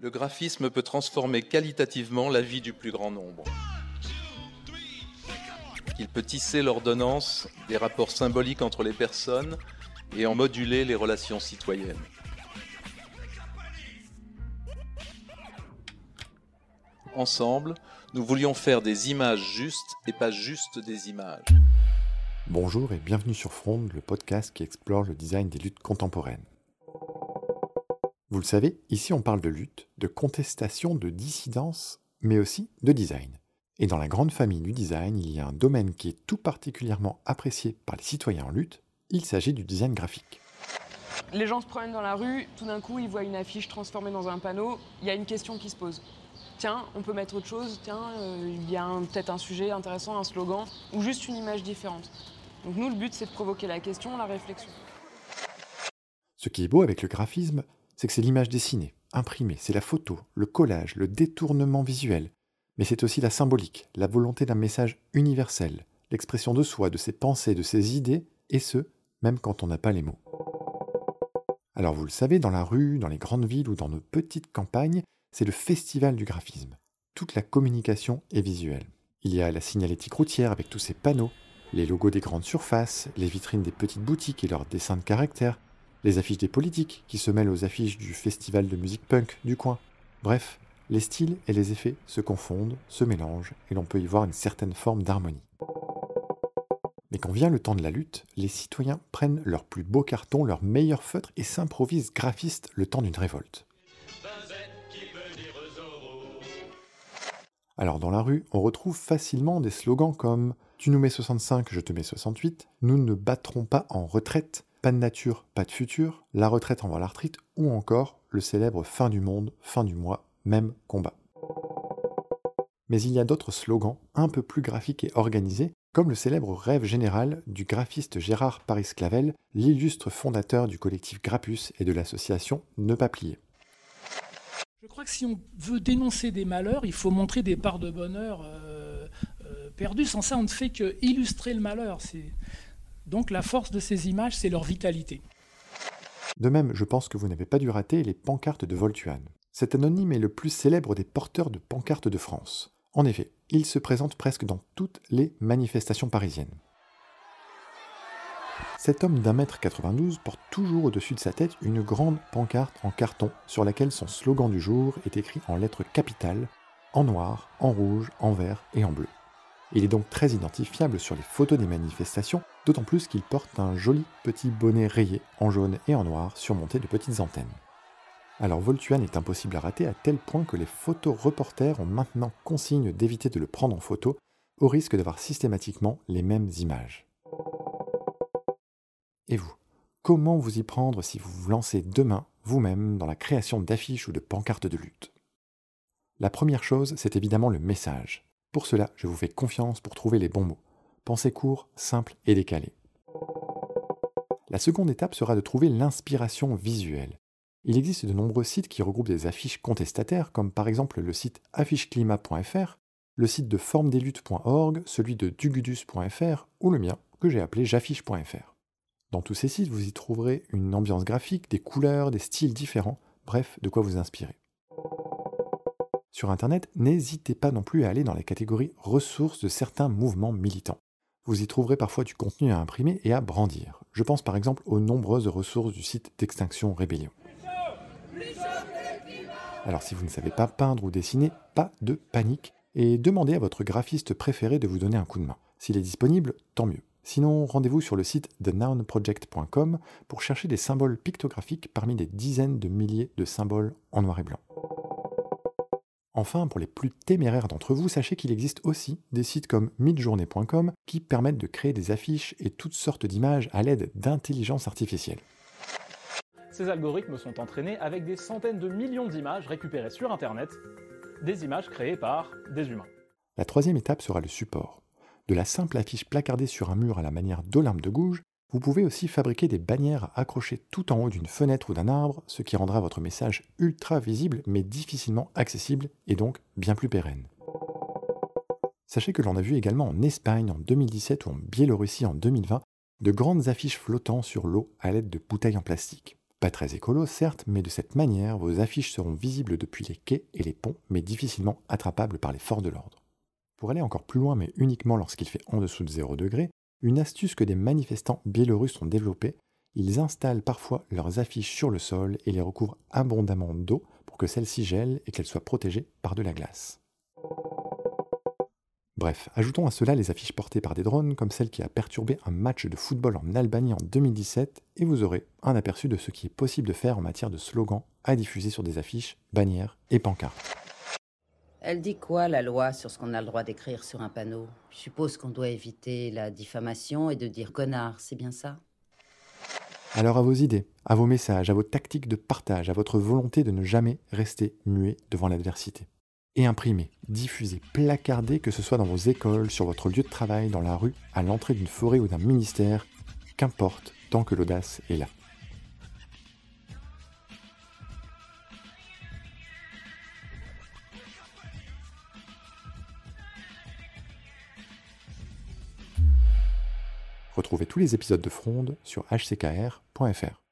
Le graphisme peut transformer qualitativement la vie du plus grand nombre. Il peut tisser l'ordonnance des rapports symboliques entre les personnes et en moduler les relations citoyennes. Ensemble, nous voulions faire des images justes et pas juste des images. Bonjour et bienvenue sur Front, le podcast qui explore le design des luttes contemporaines. Vous le savez, ici on parle de lutte, de contestation, de dissidence, mais aussi de design. Et dans la grande famille du design, il y a un domaine qui est tout particulièrement apprécié par les citoyens en lutte, il s'agit du design graphique. Les gens se promènent dans la rue, tout d'un coup ils voient une affiche transformée dans un panneau, il y a une question qui se pose. Tiens, on peut mettre autre chose, tiens, euh, il y a peut-être un sujet intéressant, un slogan, ou juste une image différente. Donc nous, le but, c'est de provoquer la question, la réflexion. Ce qui est beau avec le graphisme, c'est que c'est l'image dessinée, imprimée, c'est la photo, le collage, le détournement visuel, mais c'est aussi la symbolique, la volonté d'un message universel, l'expression de soi, de ses pensées, de ses idées, et ce, même quand on n'a pas les mots. Alors vous le savez, dans la rue, dans les grandes villes ou dans nos petites campagnes, c'est le festival du graphisme. Toute la communication est visuelle. Il y a la signalétique routière avec tous ses panneaux, les logos des grandes surfaces, les vitrines des petites boutiques et leurs dessins de caractère, les affiches des politiques qui se mêlent aux affiches du festival de musique punk du coin. Bref, les styles et les effets se confondent, se mélangent, et l'on peut y voir une certaine forme d'harmonie. Mais quand vient le temps de la lutte, les citoyens prennent leurs plus beaux cartons, leurs meilleurs feutres et s'improvisent graphistes le temps d'une révolte. Alors dans la rue, on retrouve facilement des slogans comme Tu nous mets 65, je te mets 68, Nous ne battrons pas en retraite, Pas de nature, pas de futur, La retraite envoie la retraite, ou encore le célèbre Fin du monde, fin du mois, même combat. Mais il y a d'autres slogans un peu plus graphiques et organisés, comme le célèbre rêve général du graphiste Gérard Paris-Clavel, l'illustre fondateur du collectif Grappus et de l'association Ne pas plier. Je crois que si on veut dénoncer des malheurs, il faut montrer des parts de bonheur euh, euh, perdues. Sans ça, on ne fait que illustrer le malheur. Donc la force de ces images, c'est leur vitalité. De même, je pense que vous n'avez pas dû rater les pancartes de Voltuan. Cet anonyme est le plus célèbre des porteurs de pancartes de France. En effet, il se présente presque dans toutes les manifestations parisiennes. Cet homme d'un mètre 92 porte toujours au-dessus de sa tête une grande pancarte en carton sur laquelle son slogan du jour est écrit en lettres capitales, en noir, en rouge, en vert et en bleu. Il est donc très identifiable sur les photos des manifestations, d'autant plus qu'il porte un joli petit bonnet rayé en jaune et en noir surmonté de petites antennes. Alors Voltuan est impossible à rater à tel point que les photoreporters ont maintenant consigne d'éviter de le prendre en photo au risque d'avoir systématiquement les mêmes images. Et vous Comment vous y prendre si vous vous lancez demain, vous-même, dans la création d'affiches ou de pancartes de lutte? La première chose, c'est évidemment le message. Pour cela, je vous fais confiance pour trouver les bons mots. Pensez court, simple et décalé. La seconde étape sera de trouver l'inspiration visuelle. Il existe de nombreux sites qui regroupent des affiches contestataires, comme par exemple le site afficheclimat.fr, le site de formesdesluttes.org, celui de dugudus.fr ou le mien, que j'ai appelé j'affiche.fr. Dans tous ces sites, vous y trouverez une ambiance graphique, des couleurs, des styles différents, bref, de quoi vous inspirer. Sur Internet, n'hésitez pas non plus à aller dans la catégorie ressources de certains mouvements militants. Vous y trouverez parfois du contenu à imprimer et à brandir. Je pense par exemple aux nombreuses ressources du site d'Extinction Rébellion. Alors si vous ne savez pas peindre ou dessiner, pas de panique, et demandez à votre graphiste préféré de vous donner un coup de main. S'il est disponible, tant mieux. Sinon, rendez-vous sur le site thenounproject.com pour chercher des symboles pictographiques parmi des dizaines de milliers de symboles en noir et blanc. Enfin, pour les plus téméraires d'entre vous, sachez qu'il existe aussi des sites comme midjournée.com qui permettent de créer des affiches et toutes sortes d'images à l'aide d'intelligence artificielle. Ces algorithmes sont entraînés avec des centaines de millions d'images récupérées sur Internet, des images créées par des humains. La troisième étape sera le support. De la simple affiche placardée sur un mur à la manière d'Olympe de Gouges, vous pouvez aussi fabriquer des bannières accrochées tout en haut d'une fenêtre ou d'un arbre, ce qui rendra votre message ultra visible mais difficilement accessible et donc bien plus pérenne. Sachez que l'on a vu également en Espagne en 2017 ou en Biélorussie en 2020 de grandes affiches flottant sur l'eau à l'aide de bouteilles en plastique. Pas très écolo, certes, mais de cette manière, vos affiches seront visibles depuis les quais et les ponts, mais difficilement attrapables par les forces de l'ordre. Pour aller encore plus loin, mais uniquement lorsqu'il fait en dessous de 0 degré, une astuce que des manifestants biélorusses ont développée, ils installent parfois leurs affiches sur le sol et les recouvrent abondamment d'eau pour que celles-ci gèlent et qu'elles soient protégées par de la glace. Bref, ajoutons à cela les affiches portées par des drones comme celle qui a perturbé un match de football en Albanie en 2017 et vous aurez un aperçu de ce qui est possible de faire en matière de slogans à diffuser sur des affiches, bannières et pancartes. Elle dit quoi la loi sur ce qu'on a le droit d'écrire sur un panneau? Je suppose qu'on doit éviter la diffamation et de dire connard, c'est bien ça? Alors à vos idées, à vos messages, à vos tactiques de partage, à votre volonté de ne jamais rester muet devant l'adversité. Et imprimer, diffuser, placarder, que ce soit dans vos écoles, sur votre lieu de travail, dans la rue, à l'entrée d'une forêt ou d'un ministère, qu'importe tant que l'audace est là. Retrouvez tous les épisodes de Fronde sur hckr.fr.